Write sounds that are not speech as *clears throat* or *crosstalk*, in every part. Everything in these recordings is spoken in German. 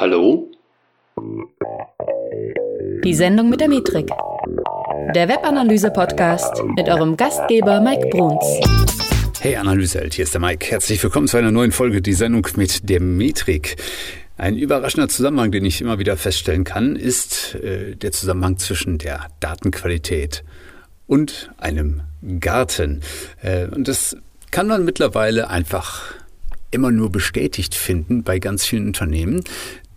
Hallo? Die Sendung mit der Metrik. Der Webanalyse-Podcast mit eurem Gastgeber Mike Bruns. Hey Analyseheld, hier ist der Mike. Herzlich willkommen zu einer neuen Folge, die Sendung mit der Metrik. Ein überraschender Zusammenhang, den ich immer wieder feststellen kann, ist äh, der Zusammenhang zwischen der Datenqualität und einem Garten. Äh, und das kann man mittlerweile einfach immer nur bestätigt finden bei ganz vielen Unternehmen,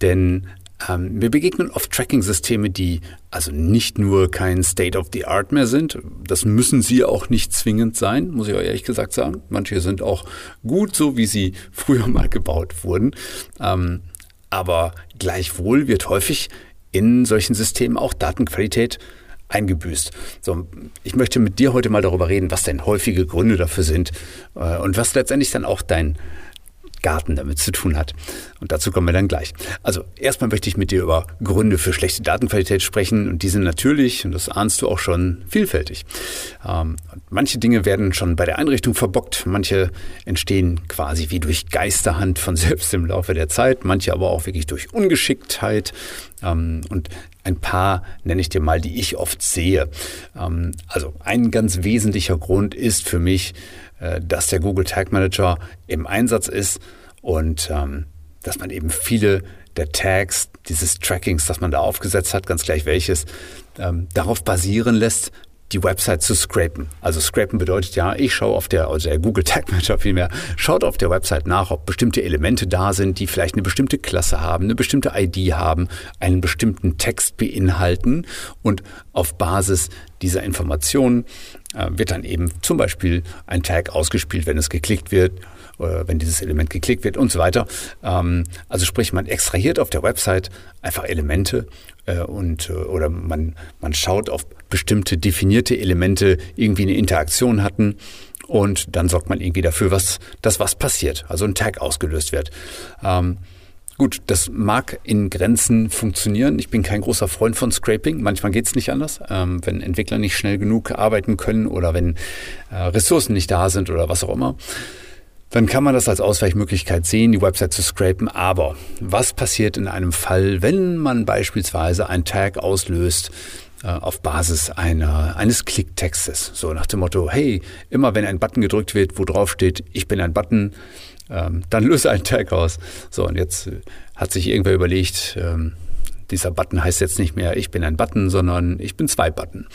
denn ähm, wir begegnen oft Tracking-Systeme, die also nicht nur kein State of the Art mehr sind. Das müssen sie auch nicht zwingend sein, muss ich euch ehrlich gesagt sagen. Manche sind auch gut, so wie sie *laughs* früher mal gebaut wurden. Ähm, aber gleichwohl wird häufig in solchen Systemen auch Datenqualität eingebüßt. So, ich möchte mit dir heute mal darüber reden, was denn häufige Gründe dafür sind äh, und was letztendlich dann auch dein Garten damit zu tun hat. Und dazu kommen wir dann gleich. Also erstmal möchte ich mit dir über Gründe für schlechte Datenqualität sprechen und die sind natürlich, und das ahnst du auch schon, vielfältig. Ähm, manche Dinge werden schon bei der Einrichtung verbockt, manche entstehen quasi wie durch Geisterhand von *laughs* selbst im Laufe der Zeit, manche aber auch wirklich durch Ungeschicktheit ähm, und ein paar nenne ich dir mal, die ich oft sehe. Ähm, also ein ganz wesentlicher Grund ist für mich, dass der Google Tag Manager im Einsatz ist und ähm, dass man eben viele der Tags, dieses Trackings, das man da aufgesetzt hat, ganz gleich welches, ähm, darauf basieren lässt, die Website zu scrapen. Also scrapen bedeutet ja, ich schaue auf der, also der Google Tag Manager vielmehr, schaut auf der Website nach, ob bestimmte Elemente da sind, die vielleicht eine bestimmte Klasse haben, eine bestimmte ID haben, einen bestimmten Text beinhalten und auf Basis dieser Informationen äh, wird dann eben zum Beispiel ein Tag ausgespielt, wenn es geklickt wird oder wenn dieses Element geklickt wird und so weiter. Ähm, also sprich, man extrahiert auf der Website einfach Elemente äh, und äh, oder man, man schaut auf bestimmte definierte Elemente irgendwie eine Interaktion hatten und dann sorgt man irgendwie dafür, was, dass was passiert, also ein Tag ausgelöst wird. Gut, das mag in Grenzen funktionieren. Ich bin kein großer Freund von Scraping. Manchmal geht es nicht anders. Ähm, wenn Entwickler nicht schnell genug arbeiten können oder wenn äh, Ressourcen nicht da sind oder was auch immer, dann kann man das als Ausweichmöglichkeit sehen, die Website zu scrapen. Aber was passiert in einem Fall, wenn man beispielsweise einen Tag auslöst, äh, auf Basis einer, eines Klicktextes. So nach dem Motto, hey, immer wenn ein Button gedrückt wird, wo drauf steht, ich bin ein Button, ähm, dann löse einen Tag aus. So, und jetzt äh, hat sich irgendwer überlegt, ähm, dieser Button heißt jetzt nicht mehr, ich bin ein Button, sondern ich bin zwei Button.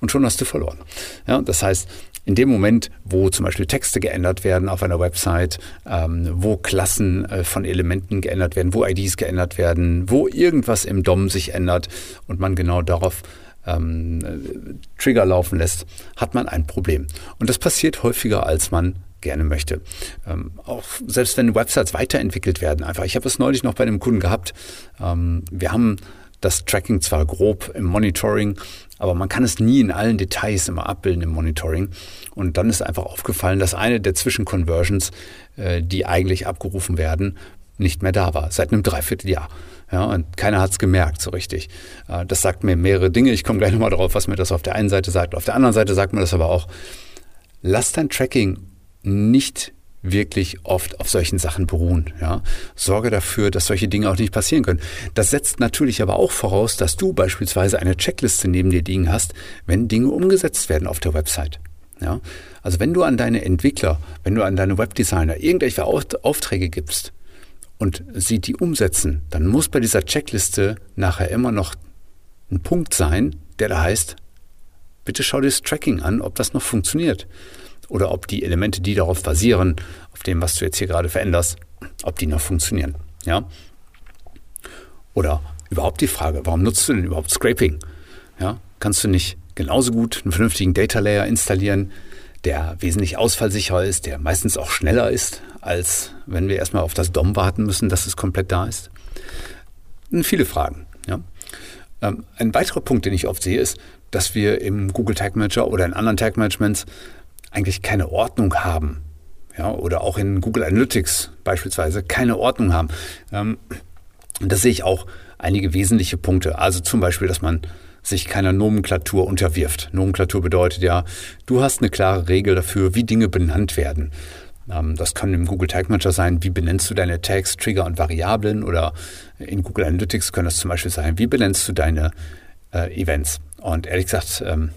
Und schon hast du verloren. Ja, das heißt, in dem Moment, wo zum Beispiel Texte geändert werden auf einer Website, ähm, wo Klassen äh, von Elementen geändert werden, wo IDs geändert werden, wo irgendwas im DOM sich ändert und man genau darauf ähm, äh, Trigger laufen lässt, hat man ein Problem. Und das passiert häufiger, als man gerne möchte. Ähm, auch selbst wenn Websites weiterentwickelt werden, einfach. Ich habe es neulich noch bei einem Kunden gehabt. Ähm, wir haben das Tracking zwar grob im Monitoring, aber man kann es nie in allen Details immer abbilden im Monitoring. Und dann ist einfach aufgefallen, dass eine der Zwischenconversions, äh, die eigentlich abgerufen werden, nicht mehr da war, seit einem Dreivierteljahr. Ja, und keiner hat es gemerkt so richtig. Äh, das sagt mir mehrere Dinge. Ich komme gleich nochmal darauf, was mir das auf der einen Seite sagt. Auf der anderen Seite sagt mir das aber auch, lass dein Tracking nicht wirklich oft auf solchen Sachen beruhen. Ja? Sorge dafür, dass solche Dinge auch nicht passieren können. Das setzt natürlich aber auch voraus, dass du beispielsweise eine Checkliste neben dir liegen hast, wenn Dinge umgesetzt werden auf der Website. Ja? Also wenn du an deine Entwickler, wenn du an deine Webdesigner irgendwelche Aufträge gibst und sie die umsetzen, dann muss bei dieser Checkliste nachher immer noch ein Punkt sein, der da heißt, bitte schau dir das Tracking an, ob das noch funktioniert oder ob die Elemente, die darauf basieren, auf dem, was du jetzt hier gerade veränderst, ob die noch funktionieren. Ja? Oder überhaupt die Frage, warum nutzt du denn überhaupt Scraping? Ja? Kannst du nicht genauso gut einen vernünftigen Data Layer installieren, der wesentlich ausfallsicherer ist, der meistens auch schneller ist, als wenn wir erstmal auf das DOM warten müssen, dass es komplett da ist? Viele Fragen. Ja? Ähm, ein weiterer Punkt, den ich oft sehe, ist, dass wir im Google Tag Manager oder in anderen Tag Managements eigentlich keine Ordnung haben. Ja, oder auch in Google Analytics beispielsweise keine Ordnung haben. Ähm, und da sehe ich auch einige wesentliche Punkte. Also zum Beispiel, dass man sich keiner Nomenklatur unterwirft. Nomenklatur bedeutet ja, du hast eine klare Regel dafür, wie Dinge benannt werden. Ähm, das kann im Google Tag Manager sein, wie benennst du deine Tags, Trigger und Variablen oder in Google Analytics können das zum Beispiel sein, wie benennst du deine äh, Events. Und ehrlich gesagt, ähm,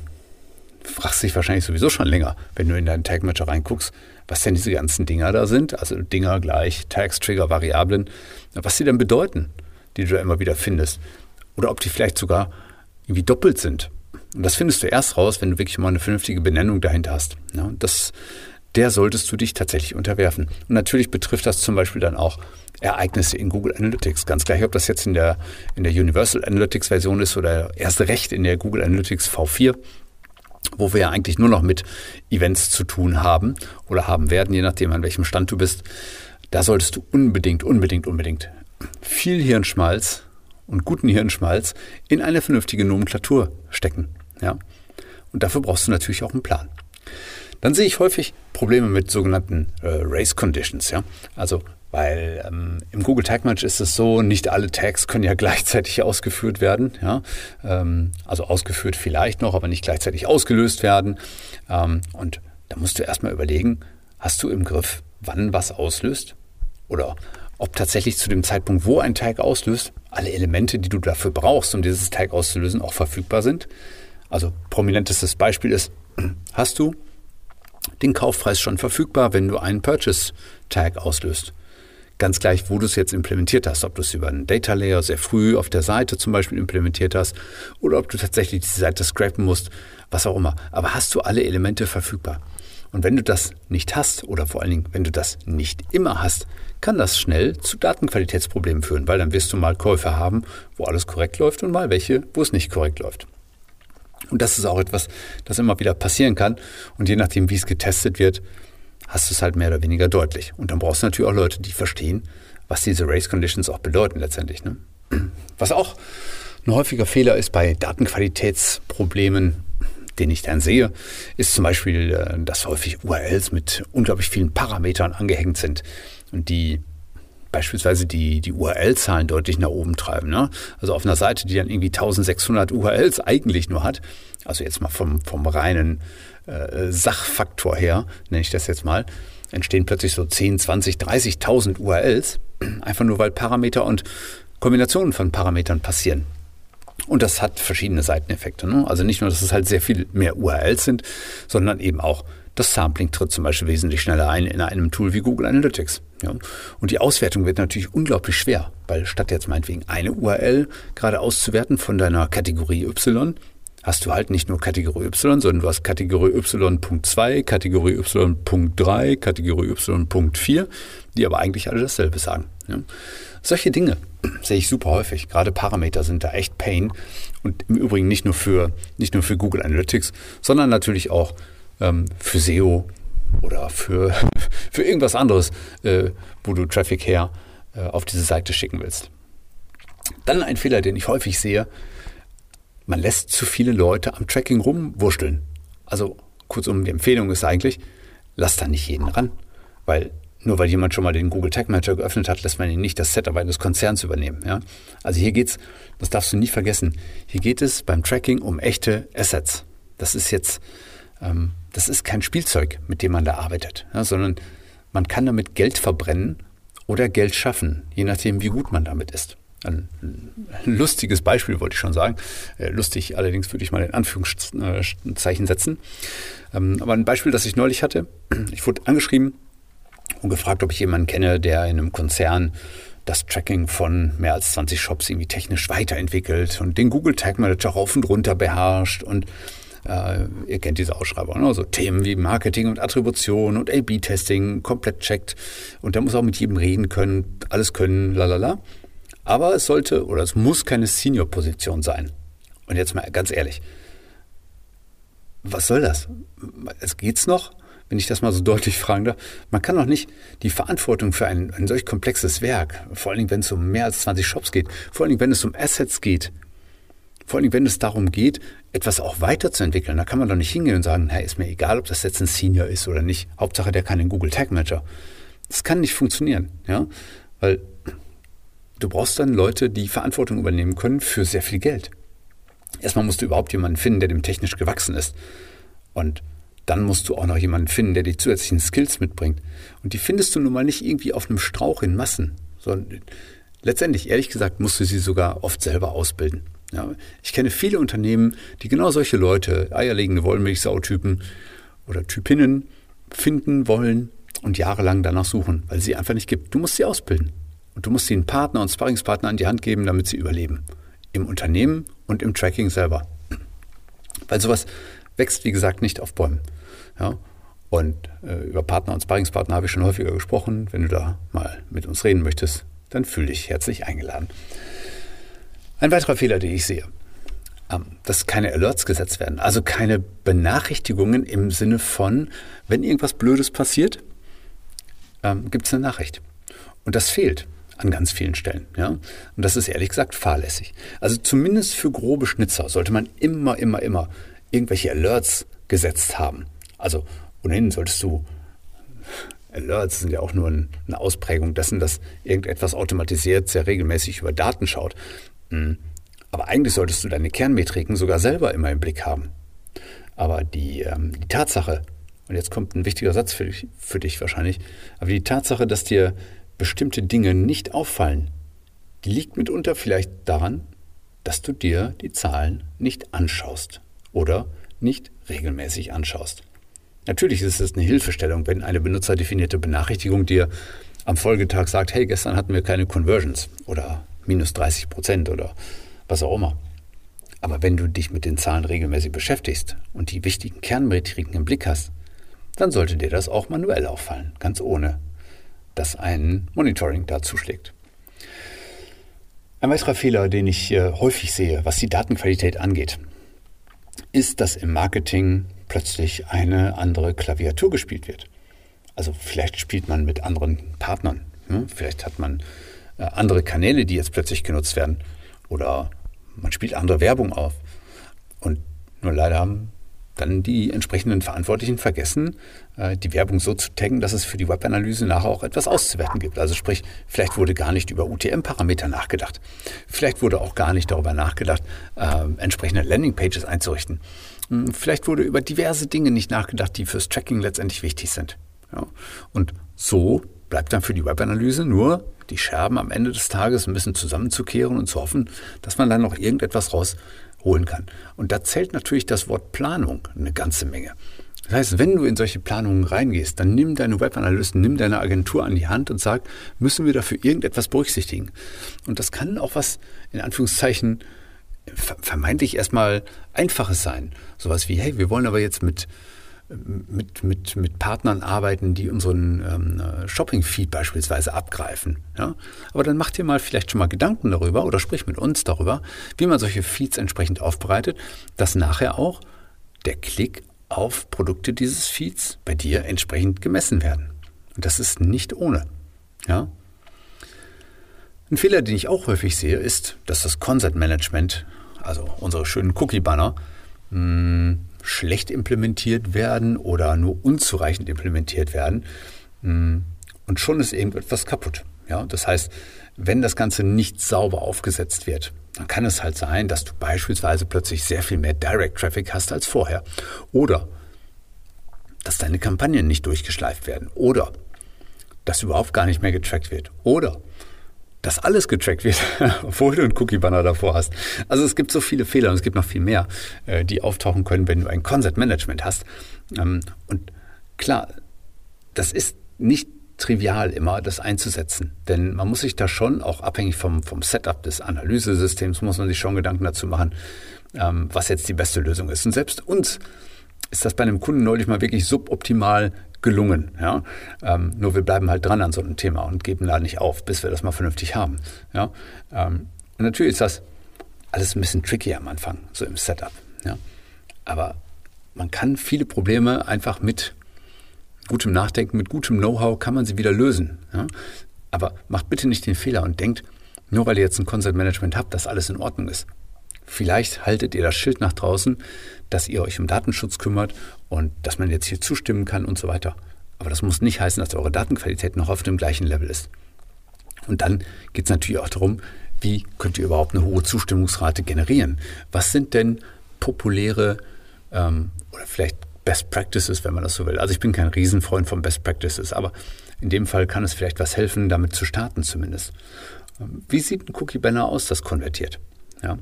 fragst dich wahrscheinlich sowieso schon länger, wenn du in deinen Tag Manager reinguckst, was denn diese ganzen Dinger da sind, also Dinger gleich Tags, Trigger, Variablen, was sie denn bedeuten, die du da immer wieder findest. Oder ob die vielleicht sogar irgendwie doppelt sind. Und das findest du erst raus, wenn du wirklich mal eine vernünftige Benennung dahinter hast. Ja, das, der solltest du dich tatsächlich unterwerfen. Und natürlich betrifft das zum Beispiel dann auch Ereignisse in Google Analytics. Ganz gleich, ob das jetzt in der, in der Universal Analytics Version ist oder erst recht in der Google Analytics V4 wo wir ja eigentlich nur noch mit Events zu tun haben oder haben werden, je nachdem, an welchem Stand du bist. Da solltest du unbedingt, unbedingt, unbedingt viel Hirnschmalz und guten Hirnschmalz in eine vernünftige Nomenklatur stecken. Ja? Und dafür brauchst du natürlich auch einen Plan. Dann sehe ich häufig Probleme mit sogenannten äh, Race Conditions. Ja? Also weil ähm, im Google Tag Manager ist es so, nicht alle Tags können ja *laughs* gleichzeitig ausgeführt werden. Ja? Ähm, also ausgeführt vielleicht noch, aber nicht gleichzeitig ausgelöst werden. Ähm, und da musst du erstmal überlegen, hast du im Griff, wann was auslöst? Oder ob tatsächlich zu dem Zeitpunkt, wo ein Tag auslöst, alle Elemente, die du dafür brauchst, um dieses Tag auszulösen, auch verfügbar sind. Also prominentestes Beispiel ist, *clears throat* hast du den Kaufpreis schon verfügbar, wenn du einen Purchase Tag auslöst? Ganz gleich, wo du es jetzt implementiert hast, ob du es über einen Data Layer sehr früh auf der Seite zum Beispiel implementiert hast oder ob du tatsächlich diese Seite scrapen musst, was auch immer. Aber hast du alle Elemente verfügbar? Und wenn du das nicht hast oder vor allen Dingen, wenn du das nicht immer hast, kann das schnell zu Datenqualitätsproblemen führen, weil dann wirst du mal Käufe haben, wo alles korrekt läuft und mal welche, wo es nicht korrekt läuft. Und das ist auch etwas, das immer wieder passieren kann. Und je nachdem, wie es getestet wird, hast du es halt mehr oder weniger deutlich. Und dann brauchst du natürlich auch Leute, die verstehen, was diese Race Conditions auch bedeuten letztendlich. Ne? Was auch ein häufiger Fehler ist bei Datenqualitätsproblemen, den ich dann sehe, ist zum Beispiel, äh, dass häufig URLs mit unglaublich vielen Parametern angehängt sind und die beispielsweise die, die URL-Zahlen deutlich nach oben treiben. Ne? Also auf einer Seite, die dann irgendwie 1600 URLs eigentlich nur hat, also jetzt mal vom, vom reinen äh, Sachfaktor her, nenne ich das jetzt mal, entstehen plötzlich so 10, 20, 30.000 URLs, einfach nur weil Parameter und Kombinationen von Parametern passieren. Und das hat verschiedene Seiteneffekte. Ne? Also nicht nur, dass es halt sehr viel mehr URLs sind, sondern eben auch das Sampling tritt zum Beispiel wesentlich schneller ein in einem Tool wie Google Analytics. Ja. Und die Auswertung wird natürlich unglaublich schwer, weil statt jetzt meinetwegen eine URL gerade auszuwerten von deiner Kategorie Y, hast du halt nicht nur Kategorie Y, sondern du hast Kategorie Y.2, Kategorie Y.3, Kategorie Y.4, die aber eigentlich alle dasselbe sagen. Ja. Solche Dinge *clears throat* sehe ich super häufig. Gerade Parameter sind da echt Pain. Und im Übrigen nicht nur für, nicht nur für Google Analytics, sondern natürlich auch ähm, für SEO oder für, *laughs* für irgendwas anderes, äh, wo du Traffic her äh, auf diese Seite schicken willst. Dann ein Fehler, den ich häufig sehe, man lässt zu viele Leute am Tracking rumwurschteln. Also kurzum, die Empfehlung ist eigentlich, lass da nicht jeden ran. Weil nur weil jemand schon mal den Google Tag Manager geöffnet hat, lässt man ihn nicht das Setup eines Konzerns übernehmen. Ja? Also hier geht es, das darfst du nie vergessen, hier geht es beim Tracking um echte Assets. Das ist jetzt, ähm, das ist kein Spielzeug, mit dem man da arbeitet, ja? sondern man kann damit Geld verbrennen oder Geld schaffen, je nachdem, wie gut man damit ist. Ein lustiges Beispiel wollte ich schon sagen. Äh, lustig allerdings würde ich mal in Anführungszeichen setzen. Ähm, aber ein Beispiel, das ich neulich hatte. Ich wurde angeschrieben und gefragt, ob ich jemanden kenne, der in einem Konzern das Tracking von mehr als 20 Shops irgendwie technisch weiterentwickelt und den Google Tag Manager rauf und runter beherrscht und äh, ihr kennt diese Ausschreibung, ne? so Themen wie Marketing und Attribution und A-B-Testing komplett checkt und da muss auch mit jedem reden können, alles können, lalala. Aber es sollte oder es muss keine Senior-Position sein. Und jetzt mal ganz ehrlich, was soll das? Es geht's noch? wenn ich das mal so *laughs* deutlich fragen darf, man kann doch nicht die Verantwortung für ein, ein solch komplexes Werk, vor allen Dingen, wenn es um mehr als 20 Shops geht, vor allen Dingen, wenn es um Assets geht, vor allen Dingen, wenn es darum geht, etwas auch weiterzuentwickeln, da kann man doch nicht hingehen und sagen, hey, ist mir egal, ob das jetzt ein Senior ist oder nicht. Hauptsache, der kann den Google Tag Manager. Das kann nicht funktionieren, ja, weil du brauchst dann Leute, die Verantwortung übernehmen können für sehr viel Geld. Erstmal musst du überhaupt jemanden finden, der dem technisch gewachsen ist. Und dann musst du auch noch jemanden finden, der die zusätzlichen Skills mitbringt. Und die findest du nun mal nicht irgendwie auf einem Strauch in Massen, sondern letztendlich, ehrlich gesagt, musst du sie sogar oft selber ausbilden. Ja, ich kenne viele Unternehmen, die genau solche Leute, eierlegende Wollmilchsau-Typen oder Typinnen, finden wollen und jahrelang danach suchen, weil sie einfach nicht gibt. Du musst sie ausbilden. Und du musst ihnen Partner und Sparringspartner an die Hand geben, damit sie überleben. Im Unternehmen und im Tracking selber. Weil sowas wächst, wie gesagt, nicht auf Bäumen. Ja? Und äh, über Partner und Sparringspartner habe ich schon häufiger gesprochen. Wenn du da mal mit uns reden möchtest, dann fühle dich herzlich eingeladen. Ein weiterer Fehler, den ich sehe, ähm, dass keine Alerts gesetzt werden. Also keine Benachrichtigungen im Sinne von, wenn irgendwas Blödes passiert, ähm, gibt es eine Nachricht. Und das fehlt an ganz vielen Stellen. Ja? Und das ist ehrlich gesagt fahrlässig. Also zumindest für grobe Schnitzer sollte man immer, immer, immer irgendwelche Alerts gesetzt haben. Also ohnehin solltest du Alerts sind ja auch nur eine Ausprägung dessen, dass irgendetwas automatisiert sehr regelmäßig über Daten schaut. Hm. Aber eigentlich solltest du deine Kernmetriken sogar selber immer im Blick haben. Aber die, ähm, die Tatsache, und jetzt kommt ein wichtiger Satz für dich, für dich wahrscheinlich, aber die Tatsache, dass dir bestimmte Dinge nicht auffallen, die liegt mitunter vielleicht daran, dass du dir die Zahlen nicht anschaust oder nicht regelmäßig anschaust. Natürlich ist es eine Hilfestellung, wenn eine benutzerdefinierte Benachrichtigung dir am Folgetag sagt, hey, gestern hatten wir keine Conversions oder minus 30 Prozent oder was auch immer. Aber wenn du dich mit den Zahlen regelmäßig beschäftigst und die wichtigen Kernmetriken im Blick hast, dann sollte dir das auch manuell auffallen, ganz ohne, dass ein Monitoring da zuschlägt. Ein weiterer Fehler, den ich äh, häufig sehe, was die Datenqualität angeht, ist, dass im Marketing plötzlich eine andere Klaviatur gespielt wird. Also vielleicht spielt man mit anderen Partnern. Hm? Vielleicht hat man äh, andere Kanäle, die jetzt plötzlich genutzt werden. Oder man spielt andere Werbung auf. Und nur leider haben dann die entsprechenden Verantwortlichen vergessen, äh, die Werbung so zu taggen, dass es für die Webanalyse nachher auch etwas auszuwerten gibt. Also sprich, vielleicht wurde gar nicht über UTM-Parameter nachgedacht. Vielleicht wurde auch gar nicht darüber nachgedacht, äh, entsprechende Landingpages einzurichten. Hm, vielleicht wurde über diverse Dinge nicht nachgedacht, die fürs Tracking letztendlich wichtig sind. Ja. Und so bleibt dann für die Webanalyse nur die Scherben am Ende des Tages ein bisschen zusammenzukehren und zu hoffen, dass man dann noch irgendetwas rausholen kann. Und da zählt natürlich das Wort Planung eine ganze Menge. Das heißt, wenn du in solche Planungen reingehst, dann nimm deine Webanalysten, nimm deine Agentur an die Hand und sag, müssen wir dafür irgendetwas berücksichtigen? Und das kann auch was, in Anführungszeichen, vermeintlich erstmal Einfaches sein. Sowas wie, hey, wir wollen aber jetzt mit, mit, mit, mit Partnern arbeiten, die unseren ähm, Shopping-Feed beispielsweise abgreifen. Ja? Aber dann mach dir mal vielleicht schon mal Gedanken darüber oder sprich mit uns darüber, wie man solche Feeds entsprechend aufbereitet, dass nachher auch der Klick auf Produkte dieses Feeds bei dir entsprechend gemessen werden. Und das ist nicht ohne. Ja? Ein Fehler, den ich auch häufig sehe, ist, dass das Consent Management also unsere schönen Cookie-Banner, hm, schlecht implementiert werden oder nur unzureichend implementiert werden. Hm, und schon ist irgendetwas kaputt. Ja, das heißt, wenn das Ganze nicht sauber aufgesetzt wird, dann kann es halt sein, dass du beispielsweise plötzlich sehr viel mehr Direct Traffic hast als vorher. Oder dass deine Kampagnen nicht durchgeschleift werden. Oder dass überhaupt gar nicht mehr getrackt wird. Oder dass alles getrackt wird, *laughs* obwohl du einen Cookie-Banner davor hast. Also es gibt so viele Fehler und es gibt noch viel mehr, äh, die auftauchen können, wenn du ein Concept-Management hast. Ähm, und klar, das ist nicht trivial immer, das einzusetzen. Denn man muss sich da schon, auch abhängig vom, vom Setup des Analysesystems, muss man sich schon Gedanken dazu machen, ähm, was jetzt die beste Lösung ist. Und selbst uns ist das bei einem Kunden neulich mal wirklich suboptimal gelungen. Ja? Ähm, nur wir bleiben halt dran an so einem Thema und geben da nicht auf, bis wir das mal vernünftig haben. Ja? Ähm, natürlich ist das alles ein bisschen tricky am Anfang, so im Setup. Ja? Aber man kann viele Probleme einfach mit gutem Nachdenken, mit gutem Know-how kann man sie wieder lösen. Ja? Aber macht bitte nicht den Fehler und denkt, nur weil ihr jetzt ein Concept Management habt, dass alles in Ordnung ist. Vielleicht haltet ihr das Schild nach draußen, dass ihr euch um Datenschutz kümmert und dass man jetzt hier zustimmen kann und so weiter. Aber das muss nicht heißen, dass eure Datenqualität noch auf dem gleichen Level ist. Und dann geht es natürlich auch darum, wie könnt ihr überhaupt eine hohe Zustimmungsrate generieren? Was sind denn populäre ähm, oder vielleicht Best Practices, wenn man das so will. Also ich bin kein Riesenfreund von Best Practices, aber in dem Fall kann es vielleicht was helfen, damit zu starten zumindest. Ähm, wie sieht ein Cookie-Banner aus, das konvertiert? Ja.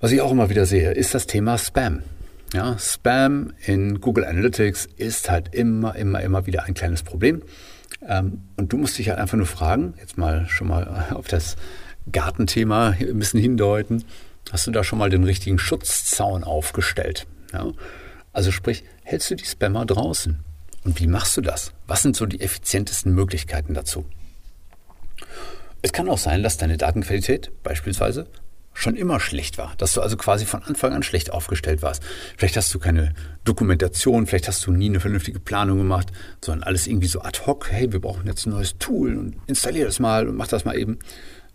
Was ich auch immer wieder sehe, ist das Thema Spam. Ja, Spam in Google Analytics ist halt immer, immer, immer wieder ein kleines Problem. Ähm, und du musst dich halt einfach nur fragen, jetzt mal schon mal *laughs* auf das Gartenthema ein bisschen hindeuten, hast du da schon mal den richtigen Schutzzaun aufgestellt? Ja? Also sprich, hältst du die Spammer draußen? Und wie machst du das? Was sind so die effizientesten Möglichkeiten dazu? Es kann auch sein, dass deine Datenqualität beispielsweise schon immer schlecht war, dass du also quasi von Anfang an schlecht aufgestellt warst. Vielleicht hast du keine Dokumentation, vielleicht hast du nie eine vernünftige Planung gemacht, sondern alles irgendwie so ad hoc, hey, wir brauchen jetzt ein neues Tool und installier das mal und mach das mal eben.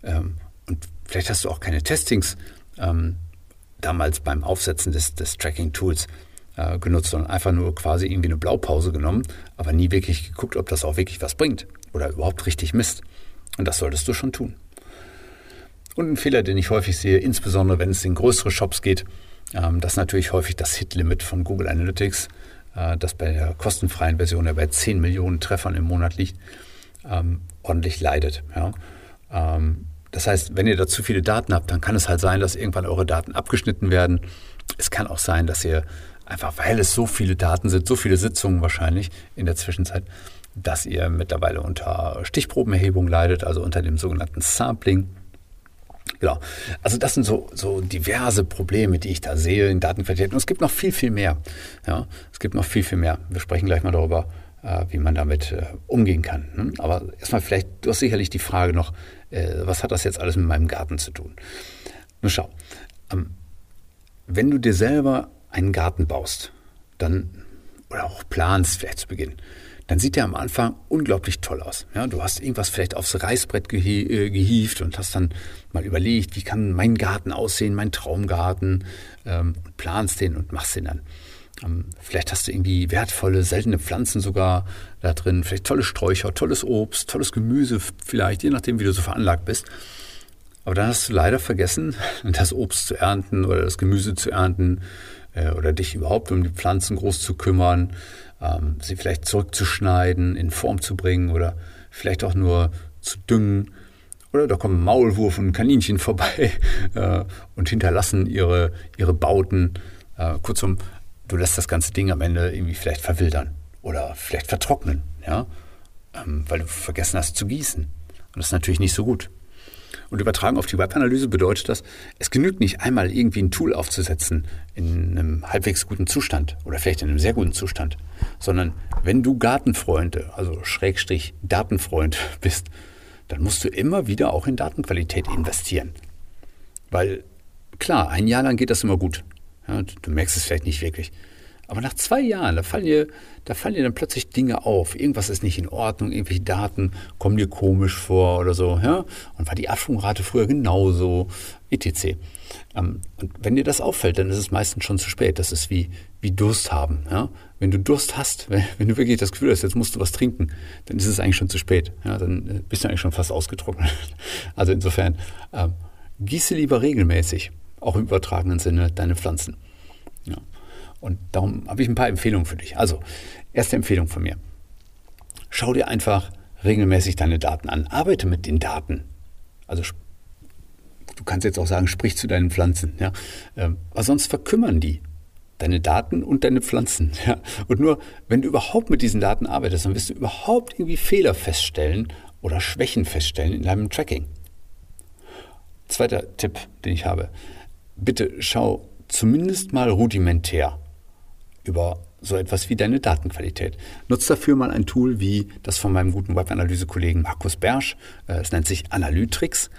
Ähm, und vielleicht hast du auch keine Testings ähm, damals beim Aufsetzen des, des Tracking-Tools äh, genutzt, sondern einfach nur quasi irgendwie eine Blaupause genommen, aber nie wirklich geguckt, ob das auch wirklich was bringt oder überhaupt richtig misst. Und das solltest du schon tun. Und ein Fehler, den ich häufig sehe, insbesondere wenn es in größere Shops geht, ähm, das ist natürlich häufig das Hit-Limit von Google Analytics, äh, das bei der kostenfreien Version ja bei 10 Millionen Treffern im Monat liegt, ähm, ordentlich leidet. Ähm, das heißt, wenn ihr da zu viele Daten habt, dann kann es halt sein, dass irgendwann eure Daten abgeschnitten werden. Es kann auch sein, dass ihr einfach, weil es so viele Daten sind, so viele Sitzungen wahrscheinlich in der Zwischenzeit, dass ihr mittlerweile unter Stichprobenerhebung leidet, also unter dem sogenannten Sampling. Genau. Also das sind so, so diverse Probleme, die ich da sehe in Datenqualität. Und es gibt noch viel, viel mehr. Ja, es gibt noch viel, viel mehr. Wir sprechen gleich mal darüber, äh, wie man damit äh, umgehen kann. Ne? Aber erstmal vielleicht, du hast sicherlich die Frage noch, äh, was hat das jetzt alles mit meinem Garten zu tun? Nun schau, ähm, wenn du dir selber einen Garten baust, dann, oder auch planst vielleicht zu Beginn, dann sieht der am Anfang unglaublich toll aus. Ja, du hast irgendwas vielleicht aufs Reißbrett gehe gehievt und hast dann mal überlegt, wie kann mein Garten aussehen, mein Traumgarten, ähm, planst den und machst den dann. Ähm, vielleicht hast du irgendwie wertvolle, seltene Pflanzen sogar da drin, vielleicht tolle Sträucher, tolles Obst, tolles Gemüse vielleicht, je nachdem, wie du so veranlagt bist. Aber dann hast du leider vergessen, *laughs* das Obst zu ernten oder das Gemüse zu ernten äh, oder dich überhaupt um die Pflanzen groß zu kümmern, ähm, sie vielleicht zurückzuschneiden, in Form zu bringen oder vielleicht auch nur zu düngen. Oder da kommen Maulwurf und Kaninchen *laughs* vorbei äh, und hinterlassen ihre, ihre Bauten. Äh, kurzum, du lässt das ganze Ding am Ende irgendwie vielleicht verwildern oder vielleicht vertrocknen, ja, ähm, weil du vergessen hast zu gießen. Und das ist natürlich nicht so gut. Und übertragen auf die Webanalyse bedeutet das, es genügt nicht einmal irgendwie ein Tool aufzusetzen in einem halbwegs guten Zustand oder vielleicht in einem sehr guten Zustand, sondern wenn du Gartenfreunde, also Schrägstrich Datenfreund *laughs* bist, dann musst du immer wieder auch in Datenqualität investieren. Weil klar, ein Jahr lang geht das immer gut. Ja, du merkst es vielleicht nicht wirklich. Aber nach zwei Jahren, da fallen, dir, da fallen dir dann plötzlich Dinge auf. Irgendwas ist nicht in Ordnung, irgendwelche Daten kommen dir komisch vor oder so. Ja? Und war die Absprungrate früher genauso, etc. Ähm, und wenn dir das auffällt, dann ist es meistens schon zu spät. Das ist wie, wie Durst haben. Ja? Wenn du Durst hast, wenn, *laughs* wenn, du wirklich das Gefühl hast, jetzt musst du was trinken, dann ist es eigentlich schon zu spät. Ja? Dann äh, bist du eigentlich schon fast ausgetrocknet. *laughs* Also insofern, äh, gieße lieber regelmäßig auch im übertragenen Sinne deine Pflanzen. Ja. Und darum habe ich ein paar Empfehlungen für dich. Also, erste Empfehlung von mir. Schau dir einfach regelmäßig deine Daten an. Arbeite mit den Daten. Also, du kannst jetzt auch sagen, sprich zu deinen Pflanzen. Ja? Ähm, aber sonst verkümmern die. Deine Daten und deine Pflanzen. *laughs* Ja? Und nur, wenn du überhaupt mit diesen Daten arbeitest, dann wirst du überhaupt irgendwie Fehler feststellen oder Schwächen feststellen in deinem Tracking. Zweiter Tipp, den ich habe bitte schau zumindest mal rudimentär über so etwas wie deine Datenqualität. Nutz dafür mal ein Tool wie das von meinem guten Webanalyse-Kollegen Markus Bersch. Äh, es nennt sich Analytrix.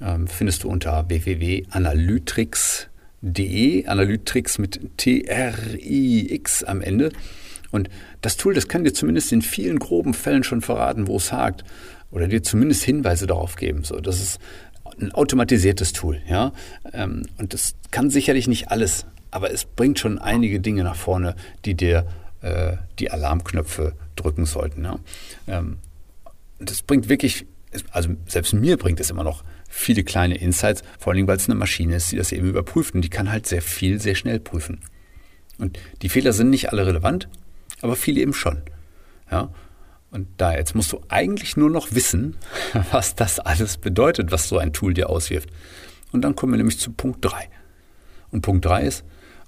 Ähm, findest du unter www.analytrix.de. Analytrix mit T-R-I-X am Ende. Und das Tool, das kann dir zumindest in vielen groben Fällen schon verraten, wo es hakt. Oder dir zumindest Hinweise darauf geben. So, das ist ein automatisiertes Tool, ja. Ähm, und das kann sicherlich nicht alles, aber es bringt schon einige Dinge nach vorne, die dir äh, die Alarmknöpfe drücken sollten. Ja. Ähm, das bringt wirklich, also selbst mir bringt es immer noch viele kleine Insights, vor allem weil es eine Maschine ist, die das eben überprüft und die kann halt sehr viel, sehr schnell prüfen. Und die Fehler sind nicht alle relevant, aber viele eben schon. Ja? Und da jetzt musst du eigentlich nur noch wissen, *laughs* was das alles bedeutet, was so ein Tool dir auswirft. Und dann kommen wir nämlich zu Punkt 3. Und Punkt 3 ist,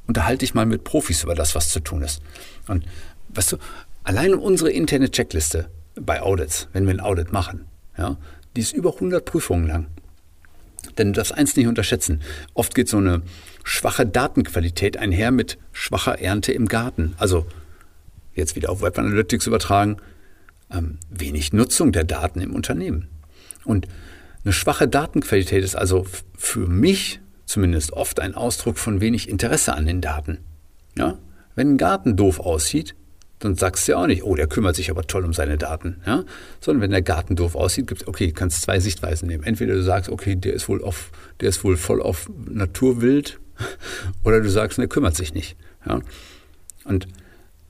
unterhalte dich mal mit Profis über das, was zu tun ist. Und weißt du, allein unsere interne Checkliste bei Audits, wenn wir ein Audit machen, ja, die ist über 100 Prüfungen lang. Denn du darfst eins nicht unterschätzen. Oft geht so eine schwache Datenqualität einher mit schwacher Ernte im Garten. Also jetzt wieder auf Web Analytics übertragen, ähm, wenig Nutzung der Daten im Unternehmen. Und eine schwache Datenqualität ist also für mich zumindest oft ein Ausdruck von wenig Interesse an den Daten. Ja? Wenn ein Garten doof aussieht, dann sagst du ja auch nicht, oh, der kümmert sich aber toll um seine Daten. Ja? Sondern wenn der Garten doof aussieht, gibt es, okay, kannst zwei Sichtweisen nehmen. Entweder du sagst, okay, der ist wohl auf, der ist wohl voll auf Naturwild, *laughs* oder du sagst, der kümmert sich nicht. Ja? Und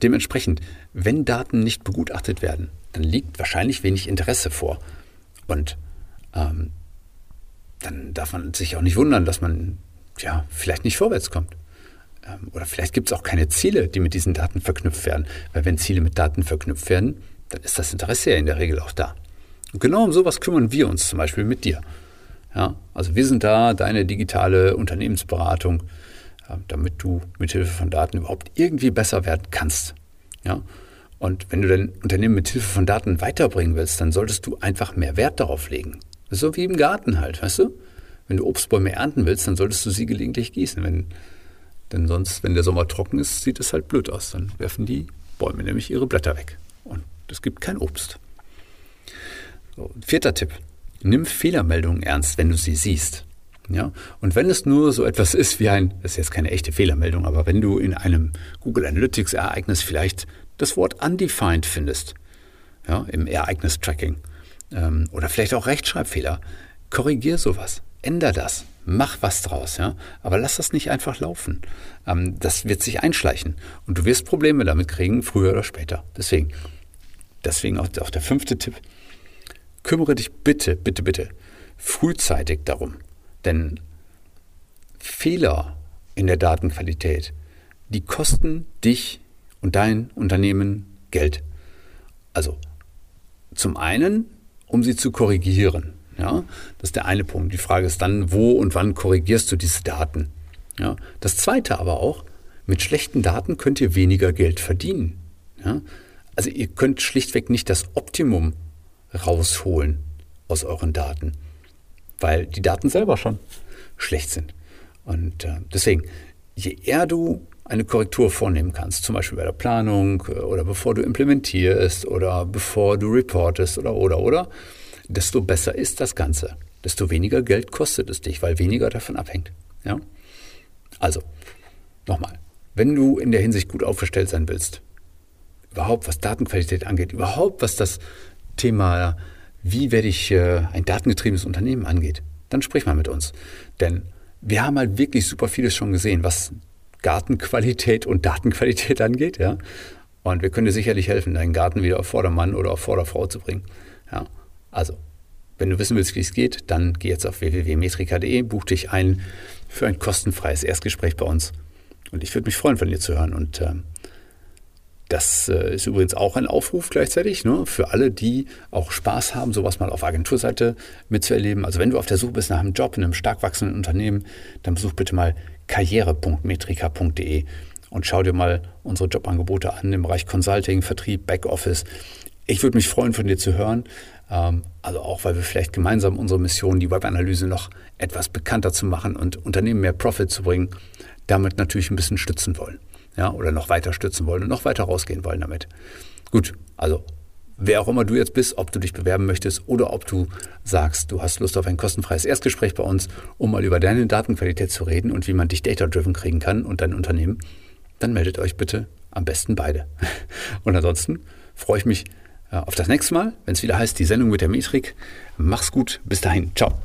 dementsprechend, wenn Daten nicht begutachtet werden, dann liegt wahrscheinlich wenig Interesse vor. Und ähm, dann darf man sich auch nicht wundern, dass man ja vielleicht nicht vorwärts kommt. Ähm, oder vielleicht gibt es auch keine Ziele, die mit diesen Daten verknüpft werden. Weil wenn Ziele mit Daten verknüpft werden, dann ist das Interesse ja in der Regel auch da. Und genau um sowas kümmern wir uns zum Beispiel mit dir. Ja, also wir sind da, deine digitale Unternehmensberatung, damit du mithilfe von Daten überhaupt irgendwie besser werden kannst. Ja, und wenn du dein Unternehmen mithilfe von Daten weiterbringen willst, dann solltest du einfach mehr Wert darauf legen. So wie im Garten halt, weißt du? Wenn du Obstbäume ernten willst, dann solltest du sie gelegentlich gießen. Wenn, denn sonst, wenn der Sommer trocken ist, sieht es halt blöd aus. Dann werfen die Bäume nämlich ihre Blätter weg. Und es gibt kein Obst. So, vierter Tipp. Nimm Fehlermeldungen ernst, wenn du sie siehst. Ja? Und wenn es nur so etwas ist wie ein, das ist jetzt keine echte Fehlermeldung, aber wenn du in einem Google Analytics Ereignis vielleicht das Wort undefined findest, ja, im Ereignis-Tracking, ähm, oder vielleicht auch Rechtschreibfehler, korrigier sowas, änder das, mach was draus, ja, aber lass das nicht einfach laufen. Ähm, das wird sich einschleichen. Und du wirst Probleme damit kriegen, früher oder später. Deswegen, deswegen auch, auch der fünfte Tipp, kümmere dich bitte, bitte, bitte frühzeitig darum, denn Fehler in der Datenqualität, die kosten dich und dein Unternehmen Geld. Also zum einen, um sie zu korrigieren. Ja, das ist der eine Punkt. Die Frage ist dann, wo und wann korrigierst du diese Daten? Ja, das zweite aber auch, mit schlechten Daten könnt ihr weniger Geld verdienen. Ja, also ihr könnt schlichtweg nicht das Optimum rausholen aus euren Daten, weil die Daten selber schon schlecht sind. Und äh, deswegen, je eher du eine Korrektur vornehmen kannst, zum Beispiel bei der Planung äh, oder bevor du implementierst oder bevor du reportest oder oder oder, desto besser ist das Ganze. Desto weniger Geld kostet es dich, weil weniger davon abhängt. Ja? Also, nochmal, wenn du in der Hinsicht gut aufgestellt sein willst, überhaupt was Datenqualität angeht, überhaupt was das Thema, wie werde ich äh, ein datengetriebenes Unternehmen angeht, dann sprich mal mit uns. Denn wir haben halt wirklich super vieles schon gesehen, was Gartenqualität und Datenqualität *laughs* angeht, ja. Und wir können dir sicherlich helfen, deinen Garten wieder auf Vordermann oder auf Vorderfrau zu bringen. Ja. Also, wenn du wissen willst, wie es geht, dann geh jetzt auf www.metrika.de, buch dich ein für ein kostenfreies Erstgespräch bei uns. Und ich würde mich freuen, von dir zu hören. Und ähm, das äh, ist übrigens auch ein Aufruf gleichzeitig ne, für alle, die auch Spaß haben, sowas mal auf Agenturseite mitzuerleben. Also wenn du auf der Suche bist nach einem Job in einem stark wachsenden Unternehmen, dann besuch bitte mal karriere.metrika.de und schau dir mal unsere Jobangebote an im Bereich Consulting, Vertrieb, Backoffice. Ich würde mich freuen, von dir zu hören. Ähm, also auch, weil wir vielleicht gemeinsam unsere Mission, die Webanalyse noch etwas bekannter zu machen und Unternehmen mehr Profit zu bringen, damit natürlich ein bisschen stützen wollen ja, oder noch weiter stützen wollen und noch weiter rausgehen wollen damit. Gut, also wer auch immer du jetzt bist, ob du dich bewerben möchtest oder ob du sagst, du hast Lust auf ein kostenfreies Erstgespräch bei uns, um mal über deine Datenqualität zu reden und wie man dich data-driven kriegen kann und dein Unternehmen, dann meldet euch bitte am besten beide. *laughs* Und ansonsten freue ich mich äh, auf das nächste Mal, wenn es wieder heißt, die Sendung mit der Metrik. Mach's gut, bis dahin, ciao.